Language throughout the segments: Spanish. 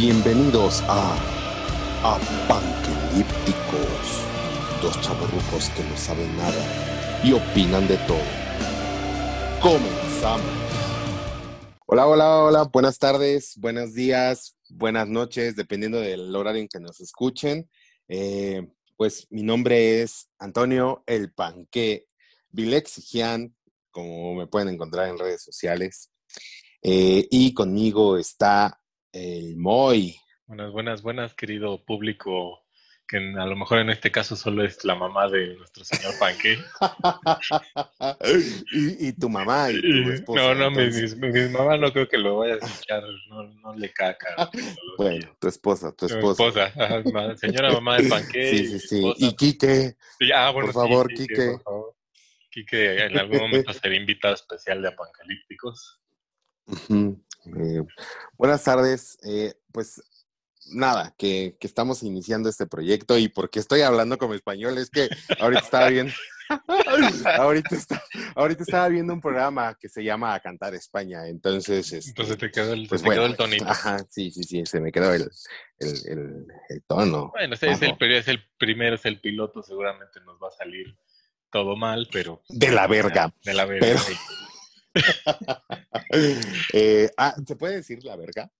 Bienvenidos a Apanquelípticos, dos chavorrucos que no saben nada y opinan de todo. Comenzamos. Hola, hola, hola, buenas tardes, buenos días, buenas noches, dependiendo del horario en que nos escuchen. Eh, pues mi nombre es Antonio El Panque Vilexigian, como me pueden encontrar en redes sociales. Eh, y conmigo está el Moy. Buenas, buenas, buenas, querido público, que a lo mejor en este caso solo es la mamá de nuestro señor Panque. y, y, tu mamá y tu esposa. No, no, mi, mi, mamá no creo que lo vaya a escuchar, no, no le caca. bueno, tu esposa, tu esposa. Tu esposa, ajá, señora mamá de Panque. Sí, sí, sí. Y Quique, sí, ah, bueno, por favor, sí, Quique. Quique. Por favor. Quique en algún momento será invitado especial de Apancalípticos. Ujú. Eh, buenas tardes. Eh, pues nada, que, que, estamos iniciando este proyecto y porque estoy hablando como español es que ahorita estaba viendo, ahorita, está, ahorita estaba viendo un programa que se llama A Cantar España, entonces... Este, Entonces te quedó el, pues te bueno, quedó el tonito. Ajá, sí, sí, sí, se me quedó el, el, el, el tono. Bueno, ese es el, es el primero, es el piloto, seguramente nos va a salir todo mal, pero... De la verga. De la verga. Pero... eh, ah, ¿se puede decir la verga?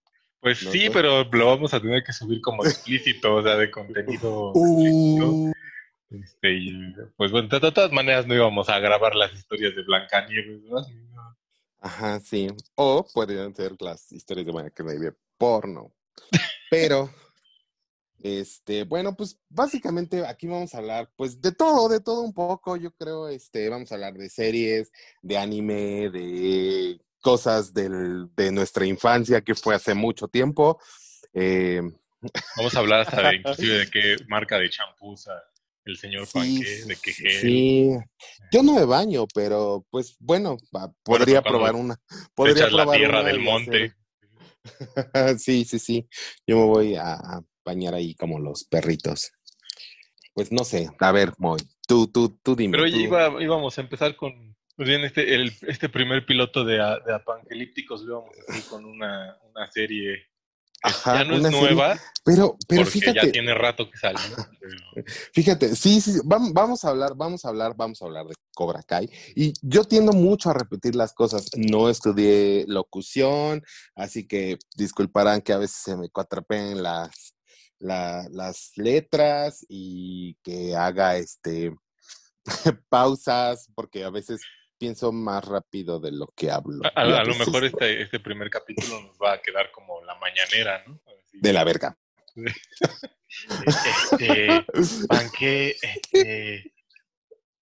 Pues ¿No? sí, pero lo vamos a tener que subir como explícito, o sea, de contenido Uh. Este, y, pues bueno, de, todas maneras no íbamos a grabar las historias de Blancanieves, ¿no? Ajá, sí. O podrían ser las historias de Blancanieves porno. Pero, este, bueno, pues básicamente aquí vamos a hablar, pues de todo, de todo un poco, yo creo, este, vamos a hablar de series, de anime, de cosas del, de nuestra infancia que fue hace mucho tiempo. Eh, Vamos a hablar hasta de inclusive de qué marca de champú usa el señor sí, Panque, de qué gel. sí, yo no me baño, pero pues bueno, va, podría Bueno, probar una. Podría echas la tierra una del monte. sí, sí, sí. Yo me voy a bañar ahí como los perritos. Pues no sé, a ver, Moy, tú, tú, tú dime. Pero oye, tú- iba- íbamos a empezar con, pues bien, este, el, este primer piloto de, de Apangelípticos íbamos a hacer con una, una serie Ajá, ya no es serie, nueva, Pero, pero porque fíjate, ya tiene rato que pero- Fíjate, sí, sí, vam- vamos a hablar, vamos a hablar, vamos a hablar de Cobra Kai. Y yo tiendo mucho a repetir las cosas. No estudié locución, así que disculparán que a veces se me cuatrapeen las, la- las letras y que haga este pausas, porque a veces pienso más rápido de lo que hablo. A, a- Y a lo mejor este, este primer capítulo nos va a quedar como la mañanera, ¿no? Así. De la verga. Este, Panque, este,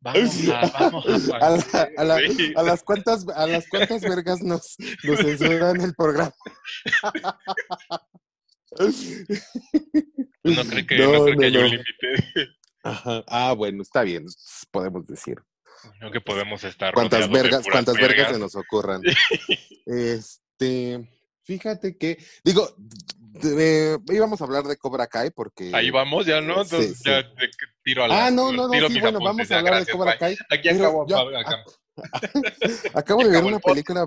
vamos a, vamos a, A, la- a la- Sí. a las cuantas, a las cuantas vergas nos, nos censuran el programa. No creo que, No, no, creo no, que haya un límite. Ah, bueno, está bien, podemos decir. No que podemos estar Cuántas de vergas, puras cuántas vergas vergas. se nos ocurran. Este, fíjate que, digo, de- íbamos a hablar de Cobra Kai porque. Ahí vamos, ya, ¿no? Entonces sí. ya de- tiro a la Ah, no, no, no, sí, bueno, vamos a hablar de Cobra bye. Kai. Aquí acabo, yo- acá- Acabo de ver una película.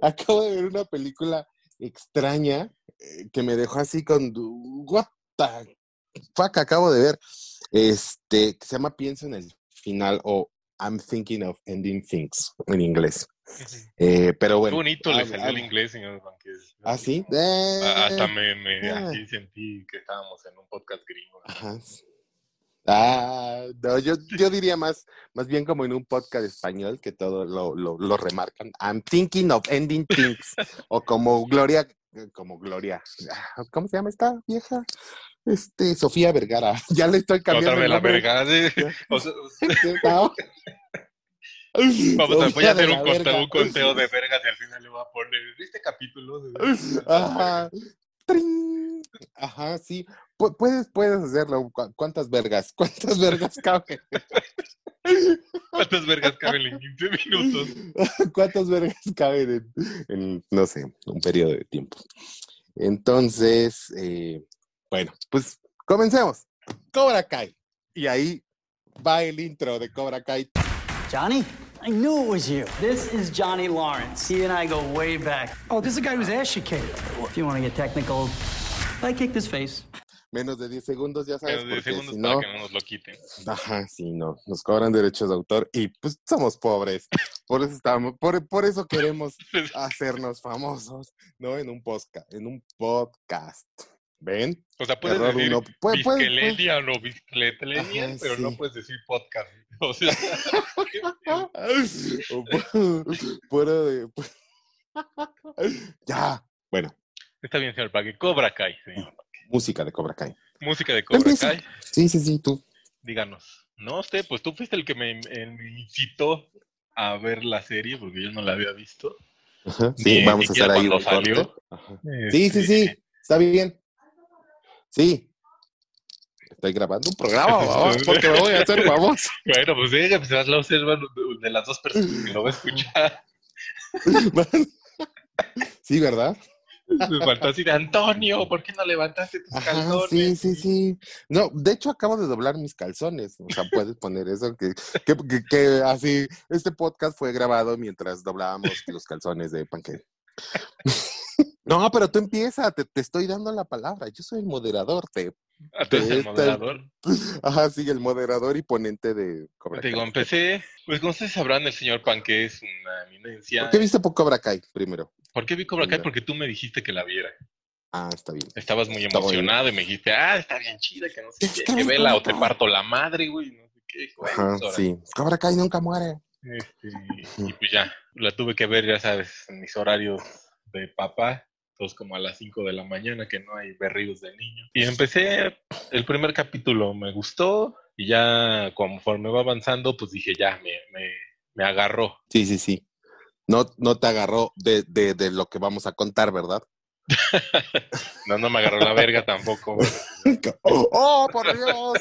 Acabo de ver una película extraña eh, que me dejó así con. What the fuck acabo de ver? Este, que se llama Pienso en el final o I'm thinking of ending things en inglés. Eh, pero Qué bueno. bonito le salió el inglés, señor Banquez. ¿Ah, sí? Eh, Hasta me, me ah. aquí sentí que estábamos en un podcast gringo. Ajá. Ah, no, yo, yo diría más, más bien como en un podcast español que todo lo, lo, lo remarcan. I'm thinking of ending things. o como Gloria, como Gloria. ah, ¿Cómo se llama esta vieja? Este, Sofía Vergara. Ya le estoy cambiando. Otra vez la nombre. verga. sí. O sea, No. vamos a, voy Sofía a hacer un conteo, un conteo de vergas y al final le voy a poner este capítulo. de- Ajá. ¡Trin! Ajá, sí. Pu- Puedes, puedes hacerlo. ¿Cu- ¿Cuántas vergas? ¿Cuántas vergas caben? ¿Cuántas vergas caben en 15 minutos? ¿Cuántas vergas caben en, en, no sé, un periodo de tiempo? Entonces, eh, bueno, pues comencemos. Cobra Kai. Y ahí va el intro de Cobra Kai. Johnny, I knew it was you. This is Johnny Lawrence. He and I go way back. Oh, this is a guy who's ass you kicked. If you want to get technical, I kicked his face. Menos de 10 segundos, ya sabes, Menos de porque segundos si para no, que no nos lo quiten. ajá, sí, no, nos cobran derechos de autor y pues somos pobres. Por eso estamos, por, por eso queremos hacernos famosos, ¿no? En un podcast, en un podcast. ¿Ven? O sea, puedes Error decir uno. Puede- puede- Bisquelenia o no Ajá, pero no puedes decir podcast. O sea, O pu- Fuera de. Ya. Bueno, está bien, señor Paque. Cobra Kai, señor. Música de Cobra Kai. Música de Cobra. Kai. Sí, sí, sí, tú. Díganos. No, usted, pues tú fuiste el que me, me incitó a ver la serie porque yo no la había visto. Ajá, Ni Sí, vamos a hacer ahí un salió. Ajá. Sí, sí, sí. Está bien. Sí. Estoy grabando un programa, babá, porque me voy a hacer famoso. Bueno, pues diga, pues vas a observar de, de las dos personas que lo va a escuchar. Sí, ¿verdad? Me faltó decir, Antonio, ¿por qué no levantaste tus Ajá, calzones? sí, sí, sí. No, de hecho acabo de doblar mis calzones. O sea, puedes poner eso, que, que, que- que así, este podcast fue grabado mientras doblábamos los calzones de panque. No, pero tú empieza, te, te estoy dando la palabra. Yo soy el moderador, te, Ah, tú eres el moderador. ajá, sí, el moderador y ponente de Cobra Te digo, Kai. empecé, pues como ustedes sabrán, el señor Panque es una eminencia. ¿Por qué viste por Cobra Kai primero? ¿Por qué vi Cobra Kai? Porque tú me dijiste que la viera. Ah, está bien. Estabas muy Está emocionado y me dijiste, ah, está bien chida, que no sé qué, que vela o te parto la madre, güey, no sé qué. Ajá, sí. Cobra Kai nunca muere. Este, y pues ya, la tuve que ver, ya sabes, en mis horarios de papá, todos como a las 5 de la mañana, que no hay berridos de niño. Y empecé, el primer capítulo me gustó, y ya conforme va avanzando, pues dije, ya, me, me, me agarró. Sí, sí, sí. No, no te agarró de, de, de lo que vamos a contar, ¿verdad? No, no me agarró la verga tampoco. ¡Oh, oh, por Dios!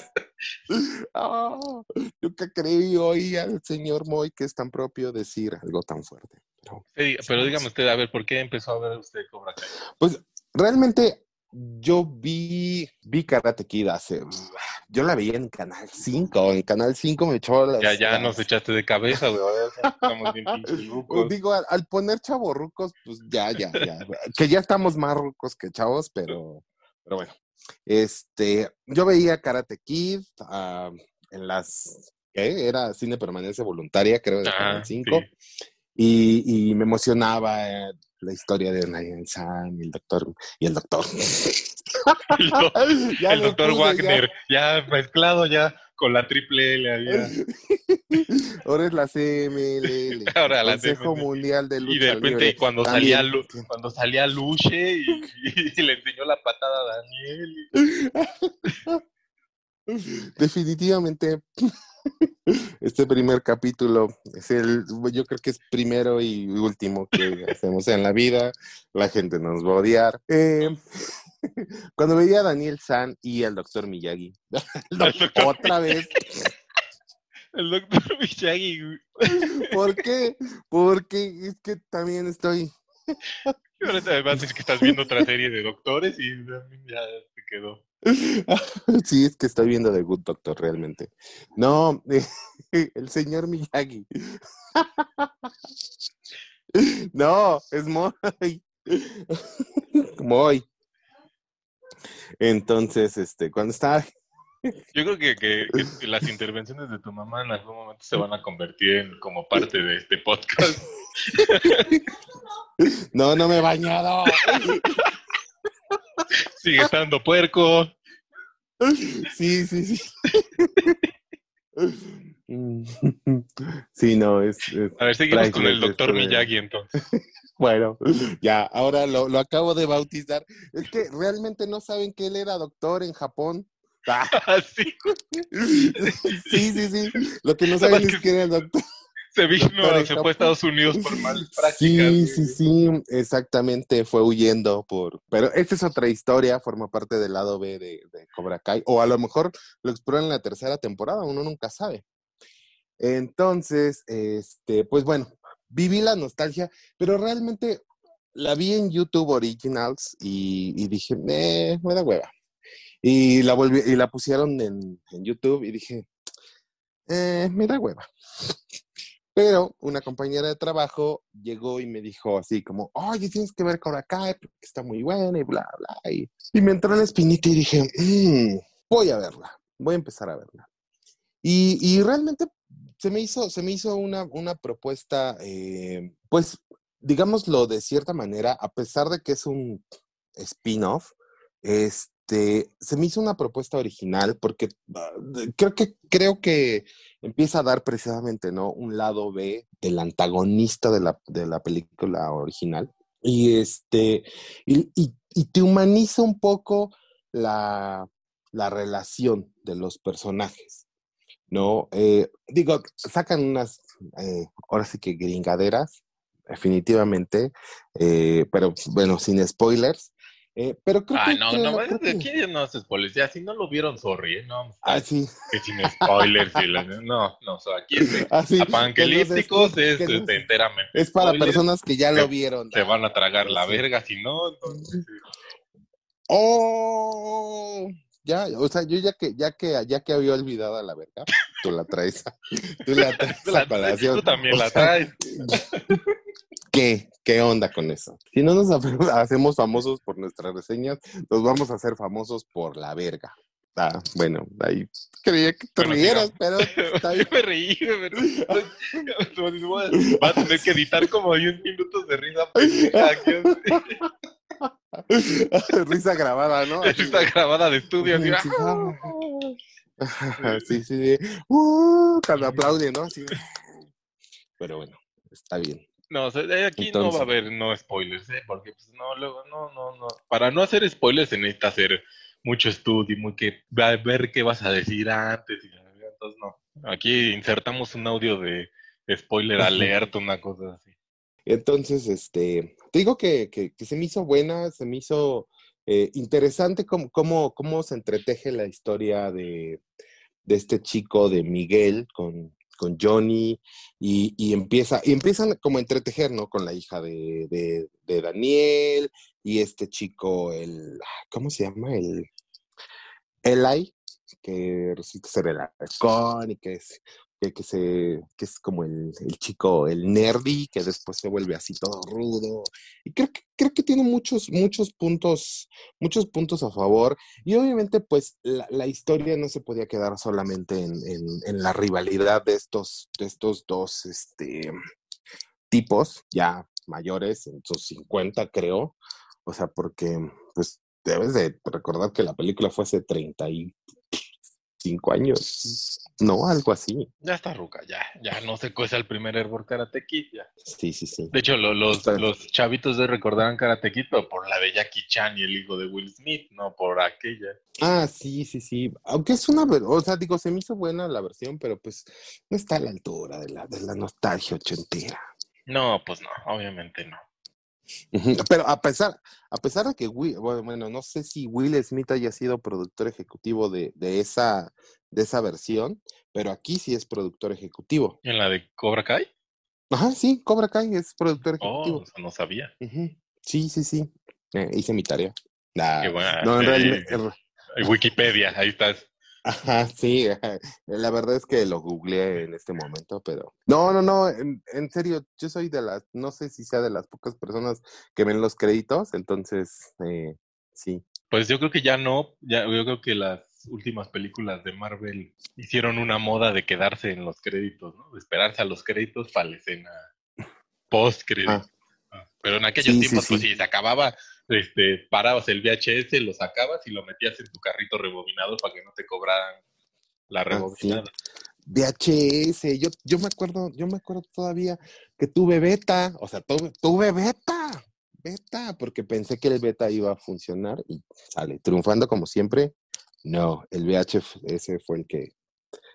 Oh, nunca creí oí al señor Moy que es tan propio decir algo tan fuerte. Pero, Sí, pero dígame usted, a ver, ¿por qué empezó a ver usted Cobra Kai? pues realmente yo vi, vi Karate Kid hace... Yo la veía en Canal 5. En Canal 5 me echó las... Ya, ya nos echaste de cabeza, güey. Estamos bien pinches. Digo, al, al poner chavorrucos, pues ya, ya, ya. que ya estamos más rucos que chavos, pero, pero bueno. Este, yo veía Karate Kid en las, ¿qué? Era cine permanencia voluntaria, creo, de Ah, Canal 5. sí. Y, y me emocionaba eh, la historia de Nayan San y el doctor. Y el doctor. El do- Ya el le doctor puse, Wagner, ya. mezclado ya con la triple L. Ahora es la CMLL. Ahora la Consejo CMLL. Mundial de Lucha Y de repente Libre. cuando También. salía Lu- cuando salía Luche y, y le enseñó la patada a Daniel. Definitivamente, este primer capítulo es el, yo creo que es primero y último que hacemos en la vida. La gente nos va a odiar. Eh, cuando veía a Daniel San y al doctor Miyagi, doctor otra vez, El doctor Miyagi. ¿por qué? Porque es que también estoy, Y ahora te vas a decir que estás viendo otra serie de doctores y ya te quedó. sí, es que estoy viendo The Good Doctor realmente. No, el señor Miyagi. No, es Moy. Moy. Entonces, este, cuando estaba, Yo creo que, que- que las intervenciones de tu mamá en algún momento se van a convertir en como parte de este podcast. no, no me he bañado. Sigue estando puerco. Sí, sí, sí. Sí, no, es, es- A ver, seguimos con el doctor Miyagi entonces. bueno, ya, ahora lo, lo acabo de bautizar. Es que realmente no saben que él era doctor en Japón. Ah, Así sí, sí, sí. Lo que no saben es que- que era el doctor. Se vino, Doctor en se fue a Estados Unidos por malas prácticas. Sí, sí, sí, exactamente, fue huyendo por... Pero esta es otra historia, forma parte del lado B de, de Cobra Kai, o a lo mejor lo exploran en la tercera temporada, uno nunca sabe. Entonces, este, pues bueno, viví la nostalgia, pero realmente la vi en YouTube Originals y, y dije, eh, me da hueva. Y la, volví, y la pusieron en, en YouTube y dije, eh, me da hueva. Pero una compañera de trabajo llegó y me dijo así como, oye, tienes que ver Cobra Kai porque está muy buena y bla, bla. Y, y me entró en la espinita y dije, "Mm, voy a verla, voy a empezar a verla. Y, y realmente se me hizo, se me hizo una, una propuesta, eh, pues, digámoslo de cierta manera, a pesar de que es un spin-off, este, se me hizo una propuesta original porque ah, creo que, creo que empieza a dar precisamente, ¿no? Un lado B del antagonista de la, de la película original. Y este, y te humaniza un poco la, la relación de los personajes, ¿no? Eh, digo, sacan unas, eh, ahora sí que gringaderas, definitivamente, eh, pero bueno, sin spoilers. Eh, pero creo Ah, que, no, que no, creo de que- aquí no spoilers. Ya, si no lo vieron, sorry, ¿eh? No, Ah, sí. que sin spoilers. y la- no, no, o sea, aquí es Ah, sí, apangelípticos, que es este, enteramente. Es para spoilers, personas que ya lo vieron. Se van a tragar la Sí. verga, si no, entonces. ¡Oh! Ya, o sea, yo ya que, ya que, ya que había olvidado a la verga, tú la traes, tú la traes a colación. tú también O la sea, traes. ¿Qué? ¿Qué onda con eso? Si no nos ha- hacemos famosos por nuestras reseñas, nos vamos a hacer famosos por la verga. Ah, bueno, ahí creía que te Bueno, rieras, pero está Yo me reí, pero va a tener que editar como 10 minutos de risa aquí, Risa grabada, ¿no? risa grabada de estudio. así, Sí, sí, sí. sí. Uh, cuando aplauden, ¿no? Así. Pero bueno, está bien. No, o sea, aquí no va Entonces- a haber no spoilers, ¿eh? Porque pues no, luego, no, no, no. Para no hacer spoilers se necesita hacer mucho estudio, muy que a ver qué vas a decir antes. Y, entonces no. Aquí insertamos un audio de spoiler alert, una cosa así. Entonces, este, te digo que, que, se me hizo buena, se me hizo eh, interesante cómo, cómo, cómo se entreteje la historia de, de este chico, de Miguel, con, con Johnny, y, y empieza, y empiezan como a entretejer, ¿no? Con la hija de, de, Daniel, y este chico, el, ¿cómo se llama? El Eli, que resulta ser el y que es que, es como el, el chico, el nerdy, que después se vuelve así todo rudo. Y creo que, creo que tiene muchos, muchos puntos, muchos puntos a favor. Y obviamente, pues, la, la historia no se podía quedar solamente en, en, la rivalidad de estos, estos dos este, tipos, ya mayores, en sus 50, creo. O sea, porque, pues, debes de recordar que la película fue hace 35 años, ¿no? Algo así. Ya está ruca, ya, ya no se cuesta el primer Hervor Karate Kid, ya. Sí, sí, sí. De hecho, lo- los, chavitos de recordarán Karate Kid, pero por la de Jackie Chan y el hijo de Will Smith, no por aquella. Ah, sí, sí, sí. Aunque es una, o sea, digo, se me hizo buena la versión, pero pues no está a la altura de la, de la nostalgia ochentera. No, pues no, obviamente no. Pero a pesar, a pesar de que Will, bueno, bueno, no sé si Will Smith haya sido productor ejecutivo de, de esa, de esa versión, pero aquí sí es productor ejecutivo. ¿Y en la de Cobra Kai? Ajá, sí, Cobra Kai es productor Oh, ejecutivo. eso no sabía. Sí, sí, sí. Eh, hice mi tarea. Nah, Qué buena. no, en realidad, Wikipedia, ahí estás. Ajá, sí, la verdad es que lo googleé en este momento, pero no, no, no, en, en serio, yo soy de las, no sé si sea de las pocas personas que ven los créditos, entonces, eh, sí. Pues yo creo que ya no, ya, yo creo que las últimas películas de Marvel hicieron una moda de quedarse en los créditos, ¿no? De esperarse a los créditos para la escena post crédito. Pero en aquellos Sí, sí, tiempos, pues sí, se acababa, este, parabas el VHS, lo sacabas y lo metías en tu carrito rebobinado para que no te cobraran la Ah, sí. rebobinada. VHS, yo, yo me acuerdo, yo me acuerdo todavía que tuve beta, o sea, tuve, tuve beta, beta, porque pensé que el beta iba a funcionar y sale triunfando como siempre. No, el VHS fue el que,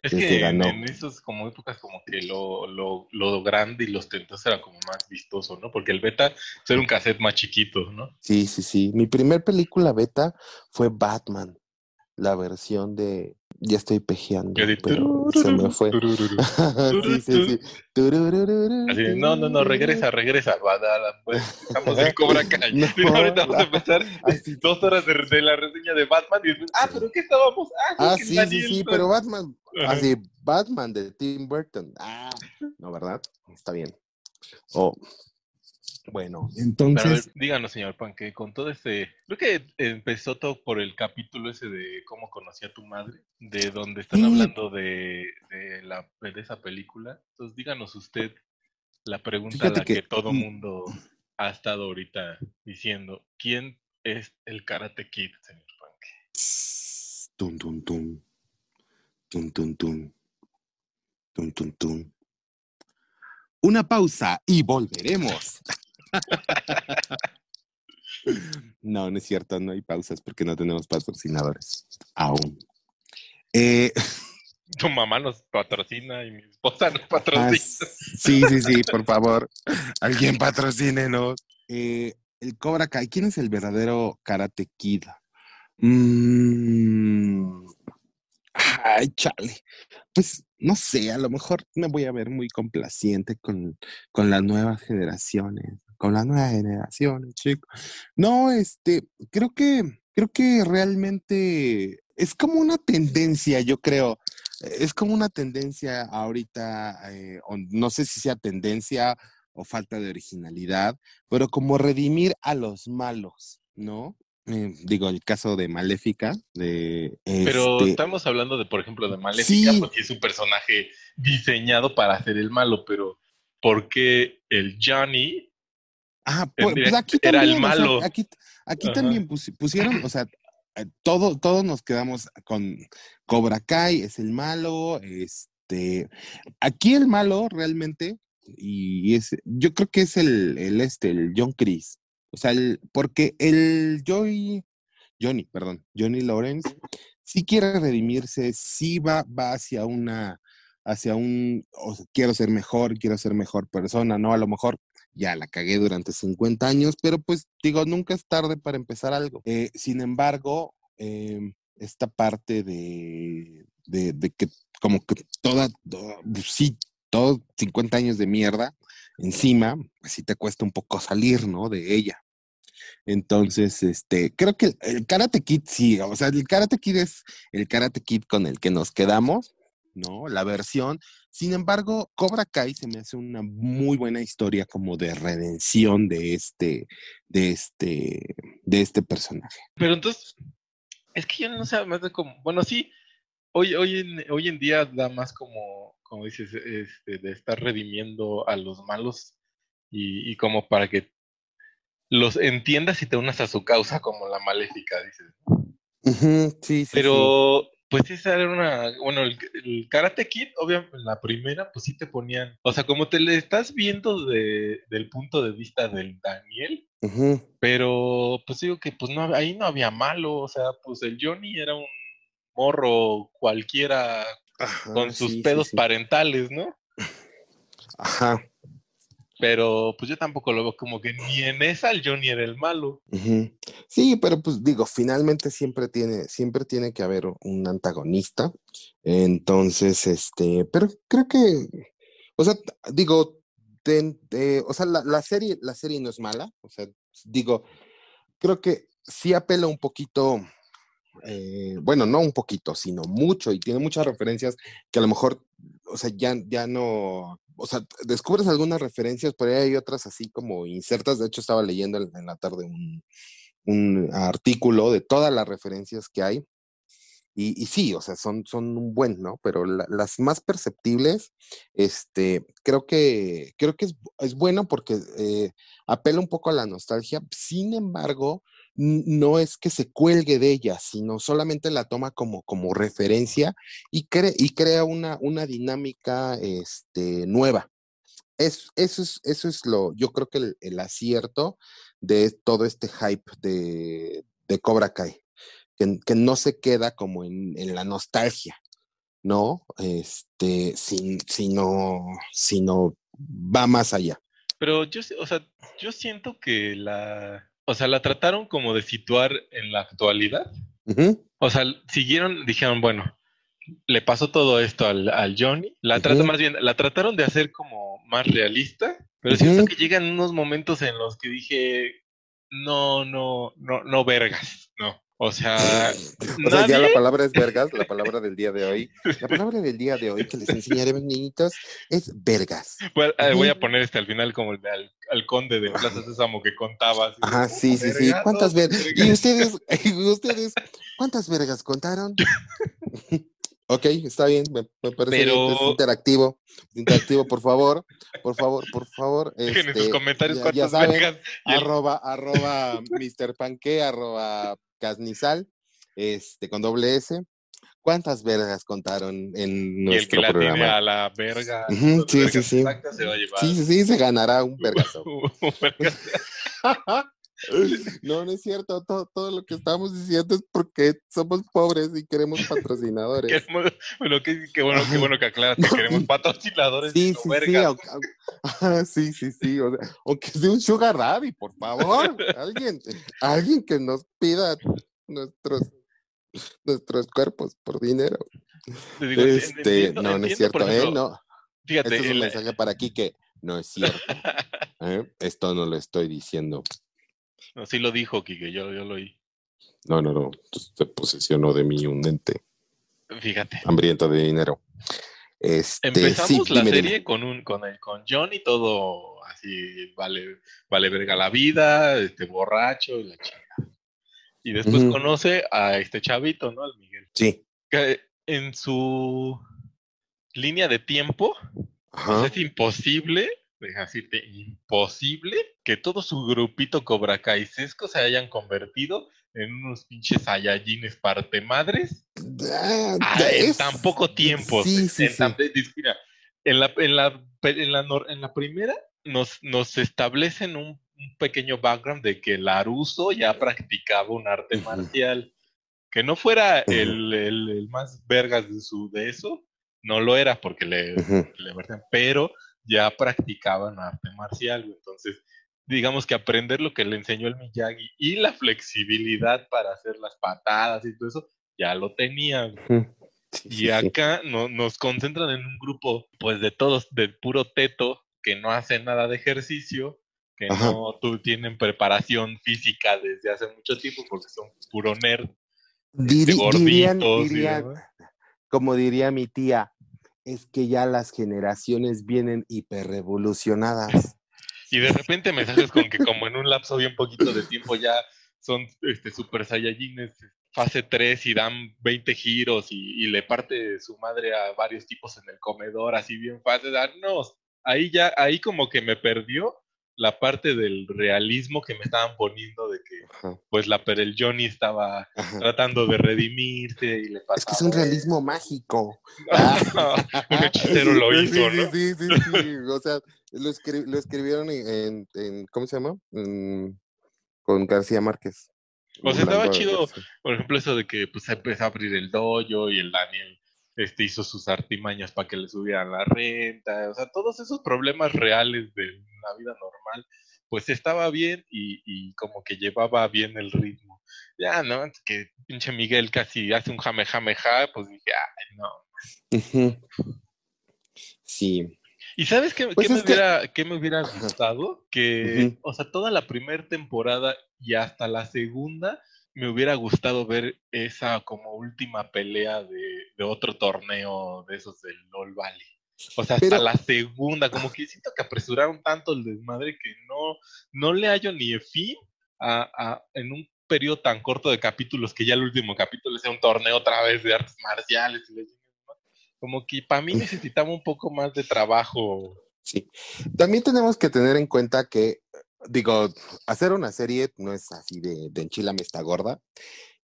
Es que ganó. en esas como épocas como que lo, lo, lo grande y los tentos era como más vistoso, ¿no? Porque el beta era un cassette más chiquito, ¿no? Sí, sí, sí. Mi primer película beta fue Batman, la versión de Ya estoy pejeando, pero se me fue. sí, sí, sí. Así no, no, no, regresa, regresa, pues, estamos en Cobra Kai. No, ahorita vamos a empezar dos horas de, de la reseña de Batman y después, ah, pero ¿qué estábamos? Ah, Ah, sí, sí, sí, pero Batman, Así, Batman de Tim Burton. Ah, no, ¿verdad? Está bien. Oh, bueno, entonces. díganos, señor Panque, con todo este. Creo que empezó todo por el capítulo ese de cómo conocí a tu madre, de donde están hablando de, de, la, de esa película. Entonces, díganos usted la pregunta a la que, todo mm, mundo ha estado ahorita diciendo: ¿Quién es el Karate Kid, señor Panque? Tum, tum, tum. Tum, tum, tum. Tum, tum, tum. Una pausa y volveremos. no, no es cierto, no hay pausas porque no tenemos patrocinadores aún. Eh, tu mamá nos patrocina y mi esposa nos patrocina. Ah, sí, sí, sí, por favor. Alguien patrocínenos. Eh, el Cobra Kai, ¿quién es el verdadero Karate Kid? Mm, ay, chale. Pues no sé, a lo mejor me voy a ver muy complaciente con, con las nuevas generaciones con las nuevas generaciones, chicos. No, este, creo que, creo que realmente es como una tendencia, yo creo. Es como una tendencia ahorita, eh, no sé si sea tendencia o falta de originalidad, pero como redimir a los malos, ¿no? Eh, digo, el caso de Maléfica, de... Pero este estamos hablando de, por ejemplo, de Maléfica, porque es un personaje diseñado para hacer el malo, pero ¿por qué el Johnny Ah, pues, pues aquí también, era el malo. aquí, aquí también pusieron, o sea, eh, todo, todos nos quedamos con Cobra Kai, es el malo, este, aquí el malo realmente, y es, yo creo que es el, el este, el John Chris, o sea, el, porque el Joy, Johnny, perdón, Johnny Lawrence, sí quiere redimirse, sí va, va hacia una, hacia un, quiero ser mejor, quiero ser mejor persona, ¿no? A lo mejor ya la cagué durante 50 años, pero pues digo, nunca es tarde para empezar algo. Eh, sin embargo, em, esta parte de, de, que como que toda, sí, todos 50 años de mierda encima, pues sí te cuesta un poco salir, ¿no? De ella. Entonces, este, creo que el, Karate Kid sí, o sea, el Karate Kid es el Karate Kid con el que nos quedamos, ¿no? La versión. Sin embargo, Cobra Kai se me hace una muy buena historia como de redención de este, de este, de este personaje. Pero entonces, es que yo no sé más de cómo, bueno, sí, hoy, hoy, en, hoy en día da más como, como dices, este, de estar redimiendo a los malos y como para que los entiendas y te unas a su causa como la maléfica, dices. sí, sí, Pero pues esa era una, bueno, el, Karate Kid, obviamente, la primera, pues sí te ponían, o sea, como te le estás viendo de, del punto de vista del Daniel, pero pues digo que pues no, ahí no había malo, o sea, pues el Johnny era un morro cualquiera con sus pedos parentales, ¿no? Ajá. Pero pues yo tampoco lo veo como que ni en esa el Johnny era el malo. Sí, pero pues digo, finalmente siempre tiene, siempre tiene que haber un antagonista. Entonces, este, pero creo que, o sea, digo, o sea, la, serie, la serie no es mala. O sea, digo, creo que sí apela un poquito. Eh, bueno, no un poquito, sino mucho, y tiene muchas referencias que a lo mejor, o sea, ya, ya no, o sea, descubres algunas referencias, pero hay otras así como insertas. De hecho, estaba leyendo en, la tarde un, artículo de todas las referencias que hay. Y, sí, o sea, son, son un buen, ¿no? Pero las más perceptibles, este, creo que, creo que es, es bueno porque eh, apela un poco a la nostalgia. Sin embargo, no es que se cuelgue de ella, sino solamente la toma como, como referencia y, y crea una, una dinámica este, nueva. Es, eso, es, eso es lo, yo creo que el, acierto de todo este hype de, de Cobra Kai, que, no se queda como en, la nostalgia, ¿no? Este, sin, sino, sino va más allá. Pero yo, o sea, yo siento que la, o sea, la trataron como de situar en la actualidad. O sea, siguieron, dijeron, bueno, le pasó todo esto al, al Johnny. La trata más bien, la trataron de hacer como más realista, pero siento que llegan unos momentos en los que dije, no, no, no, no vergas, no. O sea, o sea, ya la palabra es vergas, la palabra del día de hoy. La palabra del día de hoy que les enseñaremos, niñitos, es vergas. Bueno, eh, voy a poner este al final como el de al, conde de Plaza Sésamo que contaba. Ajá, sí, sí, sí. ¿Cuántas vergas? Y ustedes, ustedes, ¿cuántas vergas contaron? Ok, está bien, me, parece es interactivo. interactivo, por favor, por favor, por favor. Dejen en sus este, comentarios cuántas vergas. Arroba, arroba, Mr. Panque, arroba, Casnizal, este, con doble S. ¿Cuántas vergas contaron en nuestro y el que programa? La tiene a la verga. sí, sí, sí. se va a llevar. Sí, sí, sí, se ganará un vergazo. No, no es cierto. Todo, todo, lo que estamos diciendo es porque somos pobres y queremos patrocinadores. bueno, qué, qué, bueno, qué bueno que aclaras que queremos patrocinadores. Sí, sí, sí, sí, sí, sí. O sea, aunque sea un sugar daddy, por favor. Alguien, alguien que nos pida nuestros, nuestros cuerpos por dinero. este, no, no es cierto, ¿eh? No. Fíjate. Este es un mensaje para aquí que no es cierto. ¿eh? Esto no lo estoy diciendo no, sí lo dijo, Kike, yo, yo lo oí. No, no, no. Se posesionó de mí un ente. Fíjate. Hambriento de dinero. Este, Empezamos la serie con un, con el, con John y todo así, vale, vale verga la vida, este borracho y la chica. Y después conoce a este chavito, ¿no? Al Miguel. Sí. Que en su línea de tiempo pues, es imposible decirte, imposible que todo su grupito Cobra Kaisesco se hayan convertido en unos pinches Saiyajines parte madres ah, en tan poco tiempo. Sí, sí, en, la, en, la, en, la, en la primera nos, nos establecen un, pequeño background de que Laruso ya practicaba un arte marcial. Que no fuera el, el, más vergas de, su, de eso, no lo era porque le, le pero ya practicaban arte marcial, entonces digamos que aprender lo que le enseñó el Miyagi y la flexibilidad para hacer las patadas y todo eso, ya lo tenían. y acá no, nos concentran en un grupo, pues de todos, de puro teto, que no hacen nada de ejercicio, que no tú, tienen preparación física desde hace mucho tiempo porque son puro nerd. Este, gorditos como diría mi tía, es que ya las generaciones vienen hiperrevolucionadas. Y de repente mensajes con que como en un lapso bien poquito de tiempo ya son este, super saiyajines fase 3 y dan 20 giros y, le parte su madre a varios tipos en el comedor, así bien fácil. Ah, no, ahí ya, ahí como que me perdió la parte del realismo que me estaban poniendo de que pues la el Johnny estaba tratando de redimirse y le pasaba. Es que es un realismo mágico. un hechicero lo hizo, ¿no? Sí, sí, sí, o sea, lo, lo escribieron en, en, ¿cómo se llama? con García Márquez. O sea, estaba chido, por ejemplo, eso de que pues empezó a abrir el dojo y el Daniel este, hizo sus artimañas para que le subieran la renta, o sea, todos esos problemas reales de la vida normal, pues estaba bien y, como que llevaba bien el ritmo. Ya, ¿no? Que pinche Miguel casi hace un jame jame ja, pues dije, ay, no. Sí. ¿Y sabes qué, pues me, hubiera, qué me hubiera gustado? Que, o sea, toda la primera temporada y hasta la segunda me hubiera gustado ver esa como última pelea de, otro torneo de esos del LOL Valley. O sea, hasta la segunda, como que siento que apresuraron tanto el desmadre que no, no le hallo ni fin a, en un periodo tan corto de capítulos que ya el último capítulo sea un torneo otra vez de artes marciales. Como que para mí necesitaba un poco más de trabajo. Sí. También tenemos que tener en cuenta que digo, hacer una serie no es así de, de enchilame está gorda.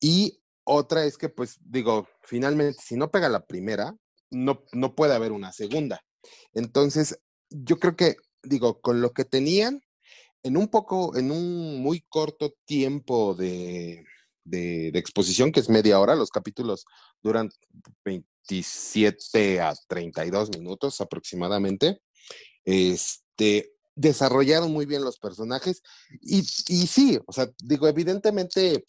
Y otra es que, pues, digo, finalmente, si no pega la primera, no, no puede haber una segunda. Entonces, yo creo que, digo, con lo que tenían, en un poco, en un muy corto tiempo de, de, exposición, que es media hora, los capítulos duran 27 a 32 minutos aproximadamente. Este, desarrollaron muy bien los personajes y, y sí, o sea, digo, evidentemente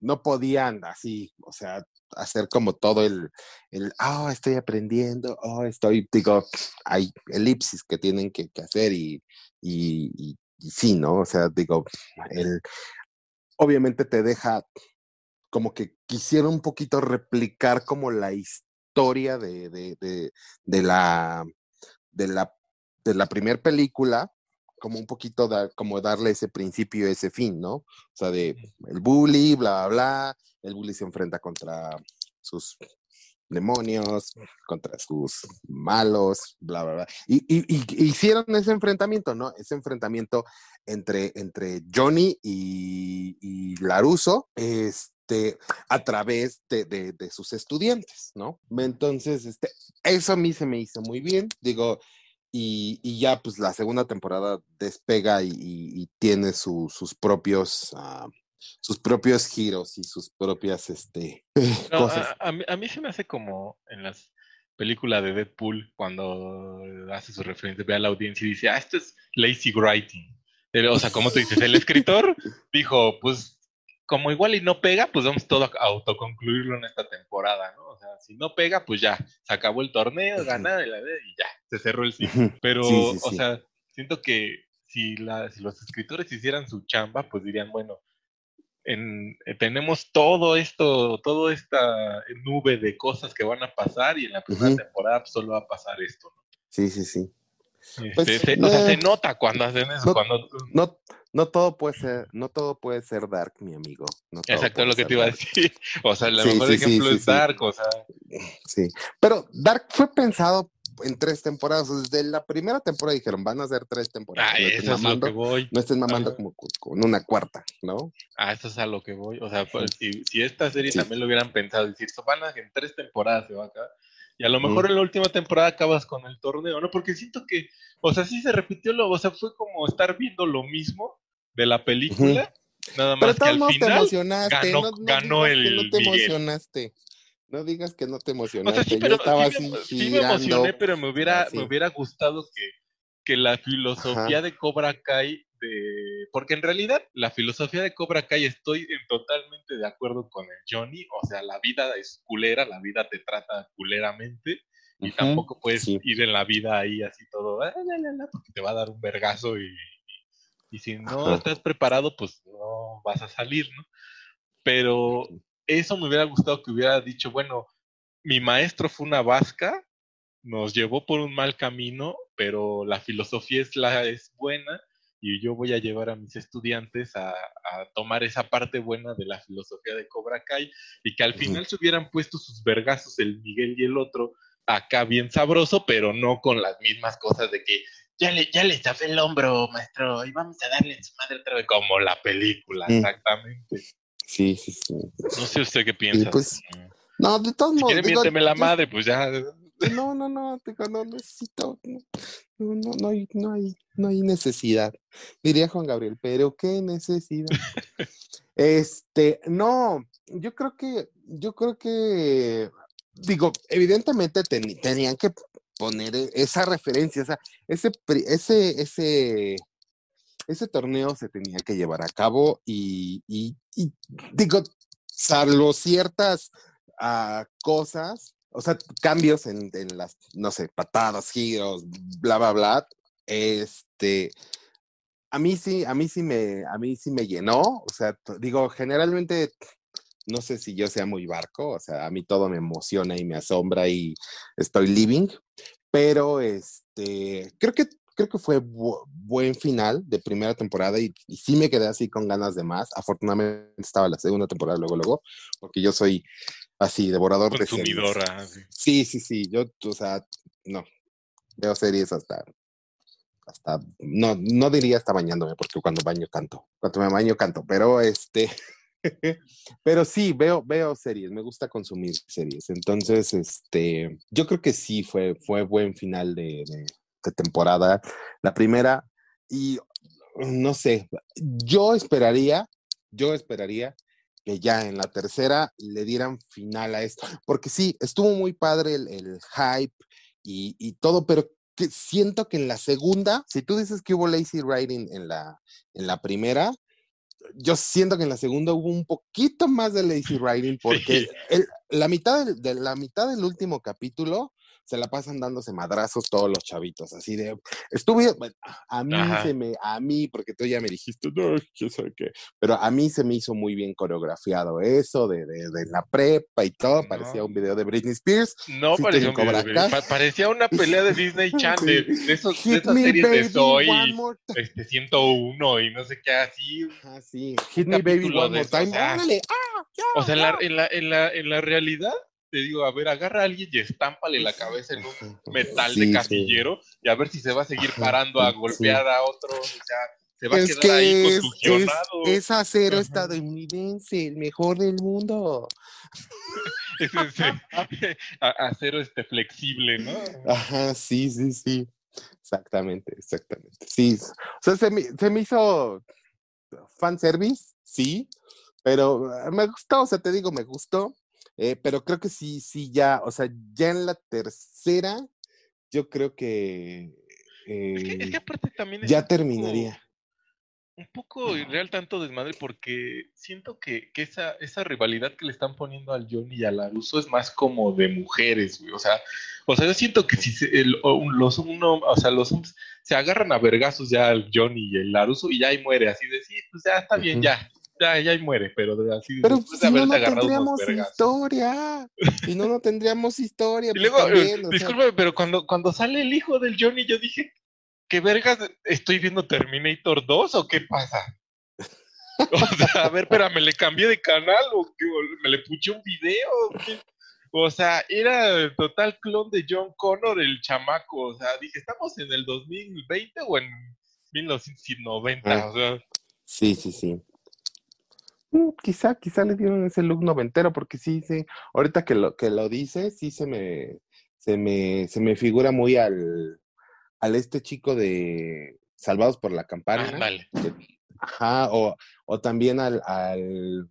no podían así, o sea, hacer como todo el, el oh, estoy aprendiendo, oh, estoy, digo, hay elipsis que tienen que, hacer y, y, sí, ¿no? O sea, digo, el, obviamente te deja como que quisieron un poquito replicar como la historia de, de, de, de la de la de la primera película, como un poquito como darle ese principio, ese fin, ¿no? O sea, de el bully, bla, bla, bla, el bully se enfrenta contra sus demonios, contra sus malos, bla, bla, bla. Y, hicieron ese enfrentamiento, ¿no? Ese enfrentamiento entre, entre Johnny y, y Laruso, este, a través de, de, sus estudiantes, ¿no? Entonces, este, eso a mí se me hizo muy bien. Digo, y, ya pues la segunda temporada despega y, tiene sus propios ah, sus propios giros y sus propias este cosas. A, mí, se me hace como en las películas de Deadpool cuando hace su referencia, ve a la audiencia y dice, ah, esto es lazy writing. O sea, como tú dices, el escritor dijo, pues como igual y no pega, pues vamos todo a autoconcluirlo en esta temporada, ¿no? O sea, si no pega, pues ya, se acabó el torneo, gana y ya, se cerró el ciclo. Pero, o sea, siento que si, la, si los escritores hicieran su chamba, pues dirían, bueno, en, eh, tenemos todo esto, toda esta nube de cosas que van a pasar y en la primera temporada pues, solo va a pasar esto, ¿no? Sí, sí, sí. Pues, este, o sea, se nota cuando hacen eso. No, cuando... no, no todo puede ser, no todo puede ser dark, mi amigo. Exacto, lo que te iba a decir. O sea, el mejor ejemplo es Dark, o sea. Sí, pero Dark fue pensado en tres temporadas. Desde la primera temporada dijeron, van a ser tres temporadas. Ah, no eso es lo que voy. No estén mamando como con una cuarta, ¿no? Ah, eso es a lo que voy. O sea, pues, si, si, esta serie también lo hubieran pensado, decir, van a en tres temporadas se va acá. Y a lo mejor en la última temporada acabas con el torneo, ¿no? Porque siento que, o sea, sí se repitió lo, o sea, fue como estar viendo lo mismo de la película. Nada más que al final te emocionaste, ganó, no, ganó el no te emocionaste. No digas que no te emocionaste. O sea, sí, pero, Yo estaba sí, me, sí me emocioné, pero me hubiera, me hubiera gustado que, que la filosofía de Cobra Kai de... Porque en realidad la filosofía de Cobra Kai estoy en totalmente de acuerdo con el Johnny. O sea, la vida es culera, la vida te trata culeramente. Y tampoco puedes ir en la vida ahí así todo, ah, porque te va a dar un vergazo y, y si no estás preparado, pues no vas a salir, ¿no? Pero eso me hubiera gustado que hubiera dicho, bueno, mi maestro fue una vasca, nos llevó por un mal camino, pero la filosofía es, la, es buena y yo voy a llevar a mis estudiantes a, tomar esa parte buena de la filosofía de Cobra Kai y que al final se hubieran puesto sus vergazos el Miguel y el otro acá bien sabroso, pero no con las mismas cosas de que ya le, ya le chafé el hombro, maestro, y vamos a darle en su madre otra vez, como la película, mm. exactamente. Sí, sí, sí. No sé usted qué piensa. Pues, no, de todos modos. Si quiere, la madre, pues ya. No, no, no, no necesito. No, no, no, hay, no, hay, no hay necesidad. Diría Juan Gabriel, pero qué necesidad. este, no, yo creo que, yo creo que, digo, evidentemente tenían que poner e, esa referencia, esa, ese, ese, ese, ese torneo se tenía que llevar a cabo y, y, digo, salvo ciertas uh, cosas, o sea, cambios en, en, las, no sé, patadas, giros, bla, bla, bla, este, a mí sí, a mí sí me, a mí sí me llenó, o sea, digo, generalmente no sé si yo sea muy barco, o sea, a mí todo me emociona y me asombra y estoy living, pero este, creo que, creo que fue buen final de primera temporada y, sí me quedé así con ganas de más. Afortunadamente estaba la segunda temporada luego, luego, porque yo soy así, devorador de series. Sí, sí, sí, yo, o sea, no, veo series hasta hasta, no, no diría hasta bañándome, porque cuando baño canto, cuando me baño canto, pero este, Pero sí, veo, veo series, me gusta consumir series. Entonces, este, yo creo que sí fue, fue buen final de, temporada. La primera, y no sé, yo esperaría, yo esperaría que ya en la tercera le dieran final a esto, porque sí, estuvo muy padre el, hype y, y, todo, pero que siento que en la segunda, si tú dices que hubo lazy writing en la, en la primera, yo siento que en la segunda hubo un poquito más de lazy writing porque la, mitad de, la mitad del último capítulo se la pasan dándose madrazos todos los chavitos, así de, estuve, a mí se me, a mí, porque tú ya me dijiste, no, yo sé qué, pero a mí se me hizo muy bien coreografiado eso de, de, de la prepa y todo, parecía un video de Britney Spears. No parecía un video de parecía una pelea de Disney Channel, de, esos, de esas series de Soy, este, 101 y no sé qué, así. Ah, sí, Hit Me Baby One More Time, órale, ah, o sea, en la, en, la, en, la, en la realidad te digo, a ver, agarra a alguien y estámpale la cabeza en un metal de casillero y a ver si se va a seguir parando a golpear a otro, o sea, se va a quedar ahí contusionado. Es, es acero estadounidense, el mejor del mundo. es ese acero este flexible, ¿no? Ajá, sí, sí, sí. Exactamente, exactamente. Sí, o sea, se me, se me hizo fanservice, sí, pero me gustó, o sea, te digo, me gustó. Eh, pero creo que sí, sí, ya, o sea, ya en la tercera, yo creo que, es que, es que aparte también ya terminaría. un poco irreal tanto desmadre porque siento que, que, esa, esa rivalidad que le están poniendo al Johnny y a Laruso es más como de mujeres, güey. O sea, o sea, yo siento que si los uno, o sea, los se agarran a vergazos ya al Johnny y el Laruso y ya ahí muere, así de sí, pues ya está bien, ya, ya, ya muere, pero así pero si no, no tendríamos historia. Y no, no tendríamos historia. y luego, pues, pero cuando, cuando sale el hijo del Johnny, yo dije, ¿qué vergas? ¿Estoy viendo Terminator 2 o qué pasa? O sea, a ver, espérame, ¿le cambié de canal o me le puché un video? O sea, era el total clon de John Connor, el chamaco. O sea, dije, ¿estamos en el 2020 o en 1990? Ah. O sea, sí, sí, sí. Mm, quizá, quizá le dieron ese look noventero, porque sí, sí, ahorita que lo, que lo dice, sí se me, se me, se me figura muy al, al este chico de Salvados por la Campana. ajá, o, o también al, al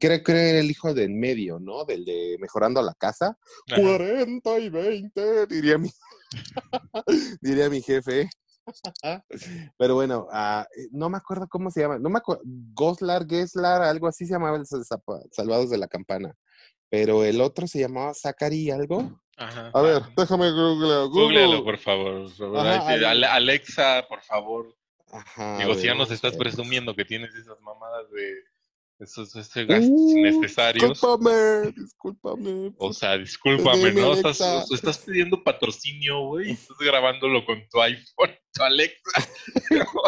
creo que era el hijo de en medio, ¿no? Del de Mejorando la Casa. 40 y 20, diría mi, diría mi jefe. Pero bueno, eh, no me acuerdo cómo se llama, no me acuerdo, Goslar, Geslar, algo así se llamaba el Salvados de la Campana. Pero el otro se llamaba Zachary algo. a ver, déjame googlear. Google. por favor. Alexa, por favor. Digo, si ya nos estás presumiendo que tienes esas mamadas de esos, gastos uh, innecesarios. Discúlpame, discúlpame. O sea, discúlpame, ¿no? Estás, estás, pidiendo patrocinio, güey, estás grabándolo con tu iPhone, tu Alexa.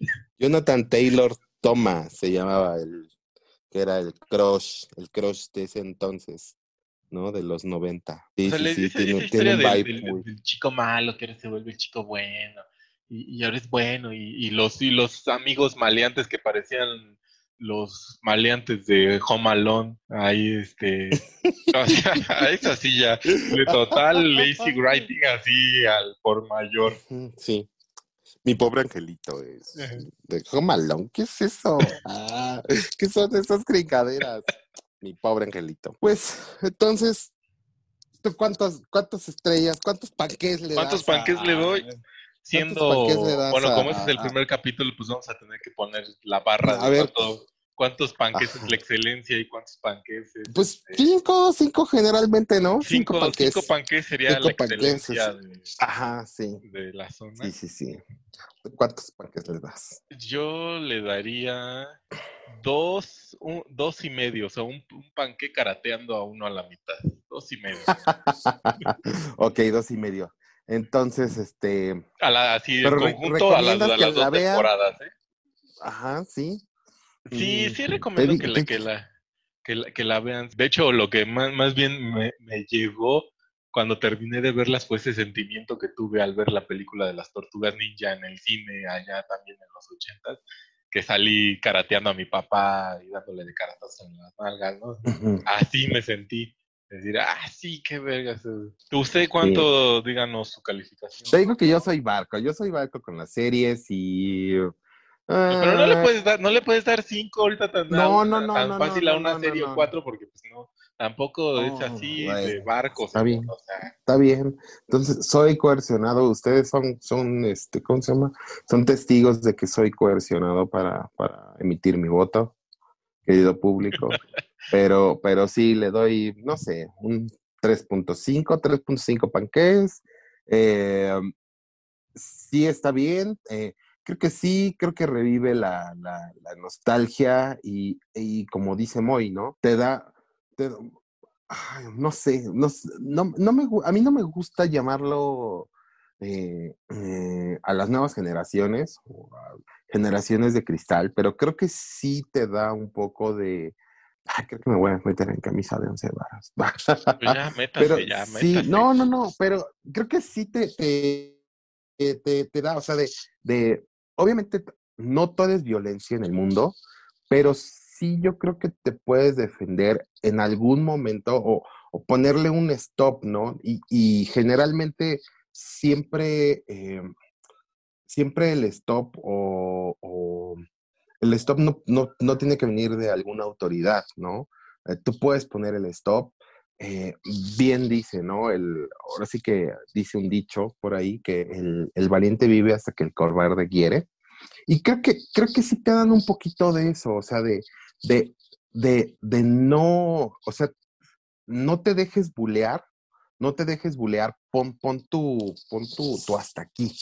Jonathan Taylor Toma se llamaba el, que era el crush, el crush de ese entonces, ¿no? De los 90. Sí, sí, sí, tiene, tiene un vibe del, chico malo que ahora se vuelve el chico bueno. Y, y ahora es bueno. Y, y, los, y los amigos maleantes que parecían los maleantes de Home Alone, ahí este, o sea, es así ya, de total lazy writing así al por mayor. Sí. Mi pobre angelito es de Home Alone, ¿qué es eso? Ah, ¿Qué son esas crincaderas? Mi pobre angelito. Pues, entonces, ¿tú cuántas, cuántas estrellas, cuántos panques le ¿Cuántos panques le doy? Siendo, bueno, como este es el primer capítulo, pues vamos a tener que poner la barra de ver, cuántos panques es la excelencia y cuántos panques es, Pues este, cinco, cinco generalmente, ¿no? Cinco, cinco panques. Cinco panques sería la excelencia de, Ajá, sí. de la zona. Sí, sí, sí. ¿Cuántos panques le das? Yo le daría dos, dos y medio, o sea, un, un panque karateando a uno a la mitad. Dos y medio. ok, dos y medio. Entonces, este. A la, así, en conjunto a las, a las dos temporadas, ¿eh? Ajá, sí. Sí, sí recomiendo que, la, que, la, que, la, que la vean. De hecho, lo que más, más bien me, me llegó cuando terminé de verlas fue ese sentimiento que tuve al ver la película de las tortugas ninja en el cine allá también en los ochentas, que salí karateando a mi papá y dándole de caratazos en las nalgas, ¿no? Así me sentí. Decir, ah, sí, qué vergas. ¿Usted cuánto, díganos su calificación? Te digo que yo soy barco, yo soy barco con las series y pero no le puedes dar, no le puedes dar cinco ahorita tan, no, no, no, tan fácil a una serie o cuatro porque pues no, tampoco es así de barcos. Está bien, está bien. Entonces, soy coercionado. Ustedes son, son, este, ¿cómo se llama? Son testigos de que soy coercionado para, para emitir mi voto, querido público. pero, pero sí le doy, no sé, un 3.5, 3.5 panques. Eh, sí está bien. Eh, creo que sí, creo que revive la, nostalgia y, como dice Moy, ¿no? Te da, no sé, no, no, me, a mí no me gusta llamarlo eh, eh, a las nuevas generaciones, o generaciones de cristal, pero creo que sí te da un poco de... creo que me voy a meter en camisa de once varas. Pues ya, métase, ya, Sí, no, no, no, pero creo que sí te, te, te, da, o sea, de, de, obviamente no todo es violencia en el mundo, pero sí yo creo que te puedes defender en algún momento o, ponerle un stop, ¿no? Y, generalmente siempre, eh, siempre el stop o, el stop no, no, tiene que venir de alguna autoridad, ¿no? Eh, tú puedes poner el stop. Eh, bien dice, ¿no? El, ahora sí que dice un dicho por ahí que el, el valiente vive hasta que el cobarde quiere. Y creo que, creo que sí te dan un poquito de eso, o sea, de, de, de, no, o sea, no te dejes bulear, no te dejes bulear, pon, pon tu, pon tu hasta aquí,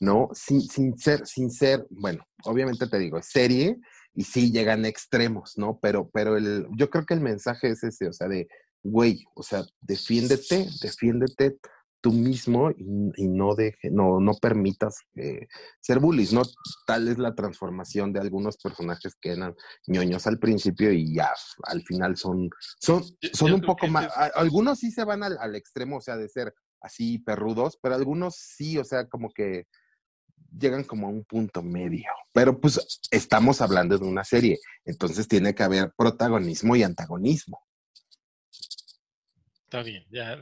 ¿no? Sin, sin ser, sin ser, bueno, obviamente te digo, es serie y sí llegan extremos, ¿no? Pero, pero el, yo creo que el mensaje es ese, o sea, de, güey, o sea, defiéndete, defiéndete, tú mismo y, no, deje, no, no permitas eh, ser bullies, ¿no? Tal es la transformación de algunos personajes que eran ñoños al principio y ya al final son, son, son un poco más, algunos sí se van al, al, extremo, o sea, de ser así perrudos, pero algunos sí, o sea, como que llegan como a un punto medio. Pero pues estamos hablando de una serie, entonces tiene que haber protagonismo y antagonismo. Está bien, ya,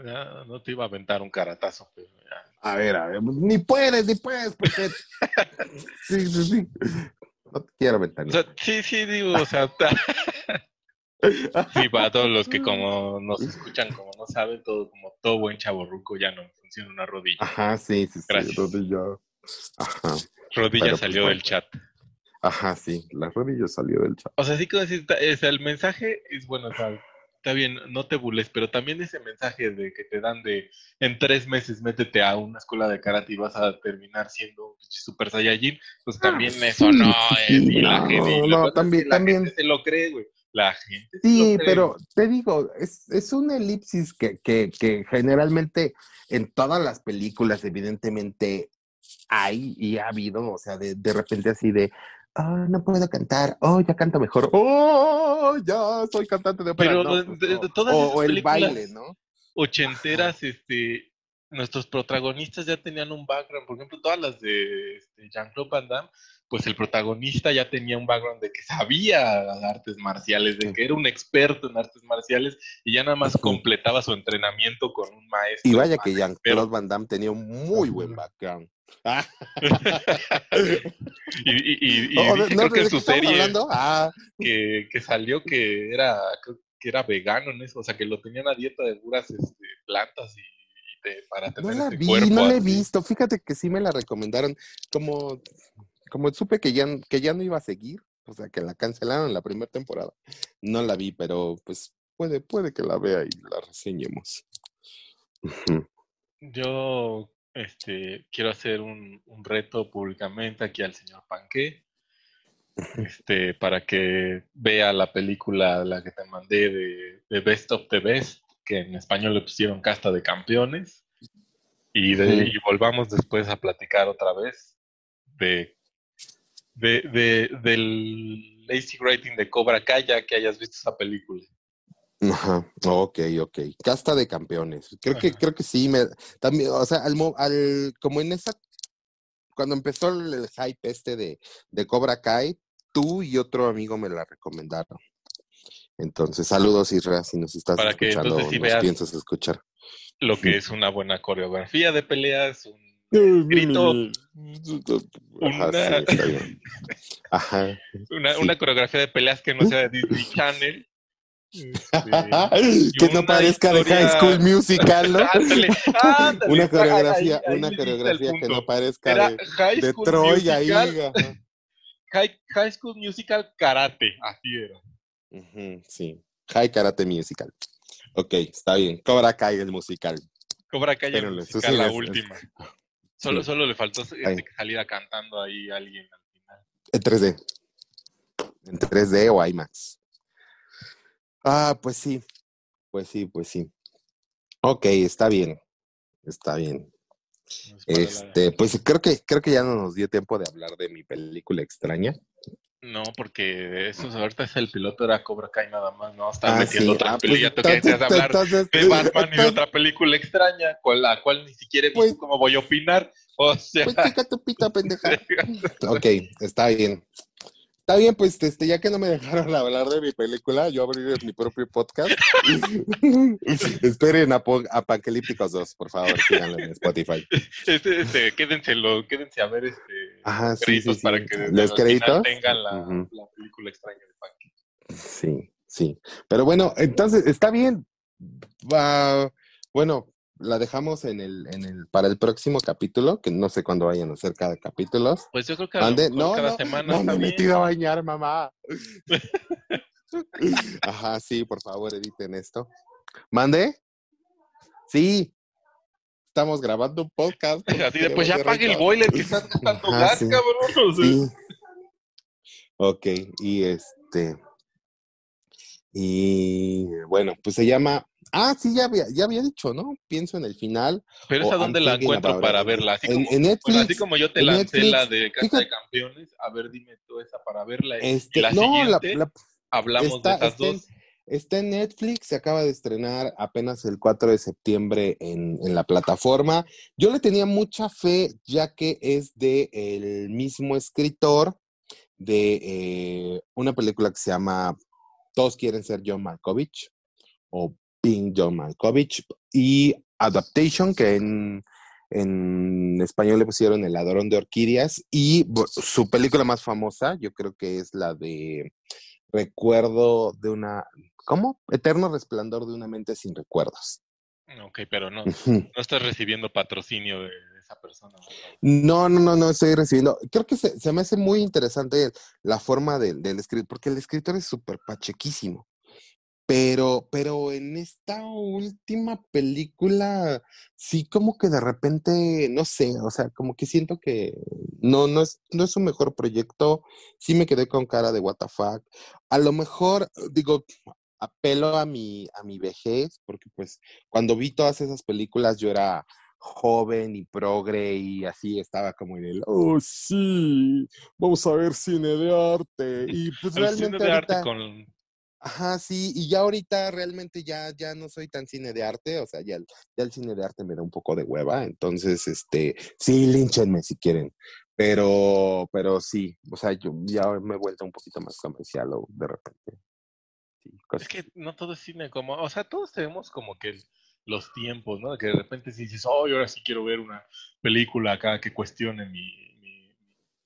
no te iba a aventar un caratazo, pero ya. A ver, a ver, ni puedes, ni puedes, porque. sí, sí, sí. No te quiero aventar. O sea, sí, sí, digo, o sea. sí, para todos los que como nos escuchan, como no saben, todo, como todo buen chaborruco ya no funciona una rodilla. Ajá, sí, sí, sí, rodilla. Ajá. Rodilla pues, salió del chat. Ajá, sí, la rodilla salió del chat. O sea, sí que decir, el mensaje es bueno, o sea, está bien, no te burles, pero también ese mensaje de que te dan de en tres meses métete a una escuela de karate y vas a terminar siendo un super saiyajin, pues ah, también eso no es. y la gente, no, también, también. se lo cree, güey. La gente. Sí, pero te digo, es, es una elipsis que, que, que generalmente en todas las películas, evidentemente, hay y ha habido, o sea, de, de repente así de, oh, no puedo cantar, oh, ya canto mejor, oh, ya soy cantante de ópera. Pero pues, de, todas o, el baile, ¿no? Ochenteras, este, nuestros protagonistas ya tenían un background, por ejemplo, todas las de este, Jean-Claude Van Damme, pues el protagonista ya tenía un background de que sabía artes marciales, de que era un experto en artes marciales y ya nada más completaba su entrenamiento con un maestro. Y vaya que Jean-Claude Van Damme tenía un muy buen background. y, y, creo que en su serie ah. que, que, salió que era que era vegano en eso, o sea que lo tenían a dieta de puras este, plantas y, para tener no la vi, no la he visto, fíjate que sí me la recomendaron, como, como supe que ya, que ya no iba a seguir, o sea que la cancelaron en la primera temporada, no la vi, pero pues puede, puede que la vea y la reseñemos. Yo este, quiero hacer un, reto públicamente aquí al señor Panque, este, para que vea la película, la que te mandé de, Best of the Best, que en español le pusieron Casta de Campeones, y, de, volvamos después a platicar otra vez de, de, del lazy rating de Cobra Kai, ya que hayas visto esa película. Ajá, ok, ok. Casta de campeones. Creo que, creo que sí, me, también, o sea, al, al, como en esa, cuando empezó el, hype este de, de Cobra Kai, tú y otro amigo me la recomendaron. Entonces, saludos Isra, si nos estás Para escuchando que, nos piensas escuchar. Lo que es una buena coreografía de peleas, un una, Ajá, una, una coreografía de peleas que no sea de Disney Channel este, que no parezca de High School Musical, ¿no? una coreografía, una coreografía que no parezca de, de Troy ahí. High, School Musical Karate, así era. sí, High Karate Musical. Ok, está bien. Cobra Kai el musical. Cobra Kai el Pero musical, la es- es- última. Solo, Sí. solo le faltó este, saliera cantando ahí alguien al final. En 3D. En 3D o IMAX. Ah, pues sí. Pues sí, pues sí. Ok, está bien. Está bien. Este, pues creo que creo que ya no nos dio tiempo de hablar de mi película extraña. No, porque eso ahorita es el piloto, era Cobra Kai nada más, ¿no? Están Ah, metiendo sí. otra Ah, película. pues, ya tú querías hablar entonces- de Batman y de otra película extraña, con la cual ni siquiera he visto Pues- cómo voy a opinar. O sea, Pues chica tu pita pendeja. Ok, está bien. Está bien, pues este, ya que no me dejaron hablar de mi película, yo abriré mi propio podcast. Esperen a Po- Apocalípticos 2, por favor, síganlo en Spotify. este, este, quédense, lo, quédense a ver este Ajá, sí, créditos sí, sí. para que Los créditos. tengan la, Ujú. la película extraña de Punky. Sí, sí. Pero bueno, entonces está bien. Va, bueno, la dejamos en el, en el, para el próximo capítulo, que no sé cuándo vayan a hacer cada capítulo. Pues yo creo que a lo Mande, mejor no, cada no, semana no me he metido a bañar, mamá. Ajá, sí, por favor, editen esto. ¿Mande? Sí. Estamos grabando un podcast. Así de, pues ya apague el boiler que estás gastando gas, sí. cabrón. o sea. Sí. Ok, y este. Y bueno, pues se llama. Ah, sí, ya había, ya había dicho, ¿no? Pienso en el final. Pero esa dónde la encuentro para verla. Así En, como, en Netflix. así como yo te lancé Netflix, la de Casa fíjate- de Campeones, a ver, dime tú esa para verla. Este, la no, la, siguiente la- hablamos está- de esas está en- dos. Está en Netflix, se acaba de estrenar apenas el 4 de septiembre en, en la plataforma. Yo le tenía mucha fe, ya que es de el mismo escritor de eh, una película que se llama Todos quieren ser John Malkovich o Being John Malkovich y Adaptation, que en, en español le pusieron El ladrón de orquídeas y su película más famosa, yo creo que es la de Recuerdo de una, ¿cómo? Eterno resplandor de una mente sin recuerdos. Ok, pero no, no estás recibiendo patrocinio de, de esa persona. ¿no? No, no, no, estoy recibiendo. Creo que se, se me hace muy interesante la forma del, del escritor, porque el escritor es súper pachequísimo. Pero, pero en esta última película, sí como que de repente, no sé, o sea, como que siento que no, no es, no es su mejor proyecto. Sí me quedé con cara de what the fuck. A lo mejor, digo, apelo a mi, a mi vejez, porque pues cuando vi todas esas películas yo era joven y progre y así estaba como en el, oh sí, vamos a ver cine de arte. Y pues El realmente cine de arte con... Ajá, sí, y ya ahorita realmente ya, ya no soy tan cine de arte, o sea, ya, el- ya el cine de arte me da un poco de hueva, entonces, este, sí, línchenme si quieren, pero, pero sí, o sea, yo ya me he vuelto un poquito más comercial o de repente. Sí, Es que no todo es cine como... O sea, todos tenemos como que los tiempos, ¿no? Que de repente si dices, oh, yo ahora sí quiero ver una película acá que cuestione mi, mi,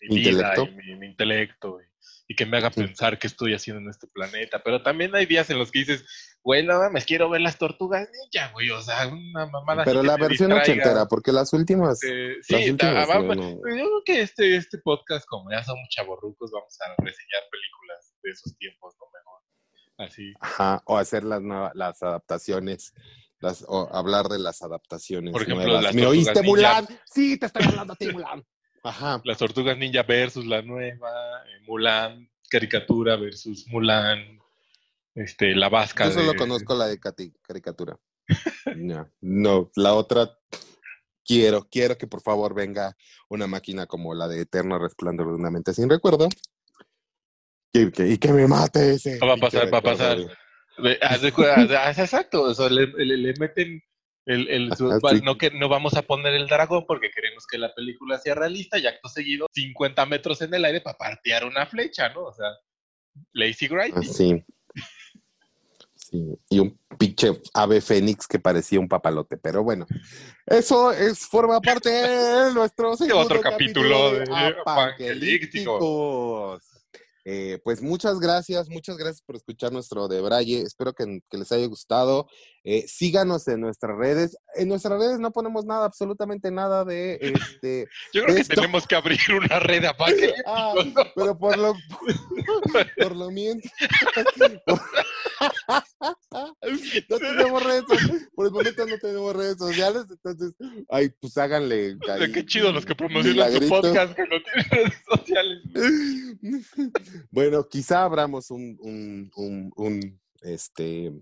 mi vida Intelecto. y mi, mi intelecto y, y que me haga Sí. pensar qué estoy haciendo en este planeta. Pero también hay días en los que dices, güey, no mames, quiero ver las tortugas ninja, güey. O sea, una mamada. Pero la versión ochentera, porque las últimas, Eh, las sí, últimas, no. yo creo que este, este podcast, como ya somos chavorrucos, vamos a reseñar películas de esos tiempos, ¿no? Mejor. Así. Ajá, o hacer las nuevas, las adaptaciones, las, o hablar de las adaptaciones Por ejemplo, nuevas. las ¿Me oíste. Mulan? Sí, te estoy hablando a ti, Mulan. Ajá. Las Tortugas Ninja versus la nueva, eh, Mulan, caricatura versus Mulan, este, la vasca. Yo solo de- conozco la de cati- caricatura. No, no, la otra quiero, quiero que por favor venga una máquina como la de Eterno Resplandor de una mente sin recuerdo. Y que, y que me mate ese. Va a pasar, va a pasar. exacto, o sea, le, le- le meten el, el- su- sí. no que no vamos a poner el dragón porque queremos que la película sea realista y acto seguido 50 metros en el aire para partear una flecha, ¿no? O sea, lazy Ah, writing. sí. Sí, y un pinche ave fénix que parecía un papalote, pero bueno, eso es forma parte de nuestro segundo otro capítulo de Apocalípticos. Eh, pues muchas gracias, muchas gracias por escuchar nuestro de Braille. Espero que, que les haya gustado. Eh, síganos en nuestras redes. En nuestras redes no ponemos nada, absolutamente nada de este. Yo creo que tenemos que abrir una red a Apocalípticos, Ah, ¿no? pero por lo por lo mientras. no tenemos redes sociales. Por el momento no tenemos redes sociales, entonces, ay, pues háganle. Ay, qué chido los que promocionan su podcast que no tienen redes sociales. Bueno, quizá abramos un, un, un, un este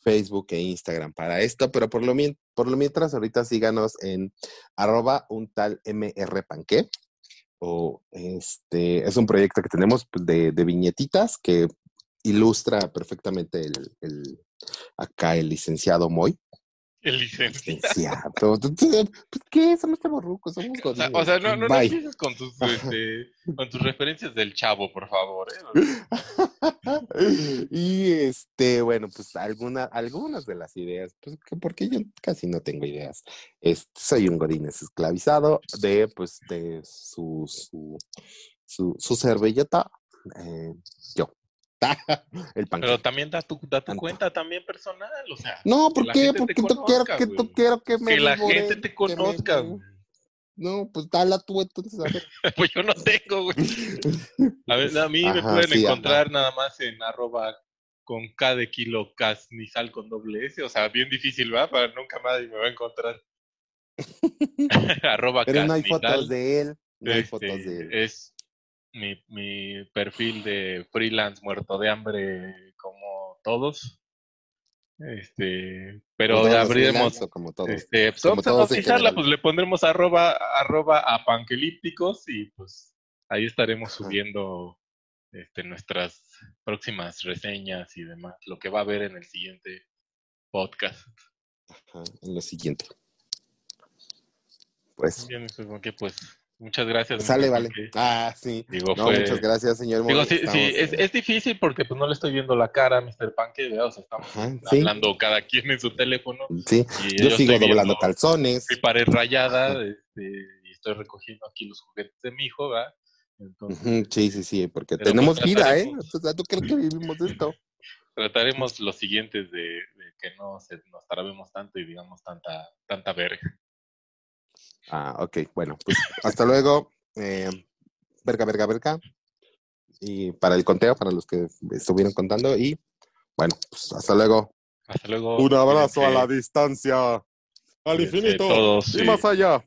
Facebook e Instagram para esto, pero por lo, por lo mientras ahorita síganos en arroba un tal o este es un proyecto que tenemos pues, de, de viñetitas que ilustra perfectamente el, el, acá el licenciado Moy. El licenciado. Pues, ¿Qué? Somos chavorrucos, somos O sea, o sea no, no, no empieces con tus, este, con tus referencias del chavo, por favor. ¿eh? y este, bueno, pues alguna, algunas de las ideas, pues porque yo casi no tengo ideas. Este, soy un godines esclavizado de, pues, de su, su, su, su servilleta. Eh, yo. el Pero también da tu, da tu cuenta también personal, o sea. No, ¿por qué? Porque tú quiero que tú quiero que me Que la gente te conozca, No, pues dale tú entonces, a ver. pues yo no tengo, güey. A ver, a mí me pueden encontrar nada más en arroba con K de kilo cas ni sal con doble S, o sea, bien difícil, ¿va? Para nunca nadie me va a encontrar. arroba Pero no hay fotos de él. No hay fotos de él. Es mi, mi perfil de freelance muerto de hambre como todos. Este, pero abriremos como todos. Este, pues vamos a bautizarla, pues le pondremos arroba, arroba a panquelípticos y pues ahí estaremos subiendo este, nuestras próximas reseñas y demás, lo que va a haber en el siguiente podcast. Ajá, en lo siguiente. Pues. Bien, que pues Muchas gracias. Sale, vale. Ah, sí. Digo, muchas gracias, señor. Digo, sí, sí es, es, difícil porque pues no le estoy viendo la cara a Mr. Panque, o sea, estamos hablando cada quien en su teléfono. Sí, yo, sigo doblando calzones. Mi pared rayada este, y estoy recogiendo aquí los juguetes de mi hijo, ¿verdad? Entonces, sí, sí, sí, porque tenemos pues, vida, ¿eh? O sea, ¿tú crees que vivimos esto? Trataremos los siguientes de, de que no se, nos trabemos tanto y digamos tanta, tanta verga. Ah, ok, bueno, pues hasta luego. Eh, verga, verga, verga. Y para el conteo, para los que estuvieron contando. Y bueno, pues hasta luego. Hasta luego. Un abrazo a la distancia. Al infinito. y más allá.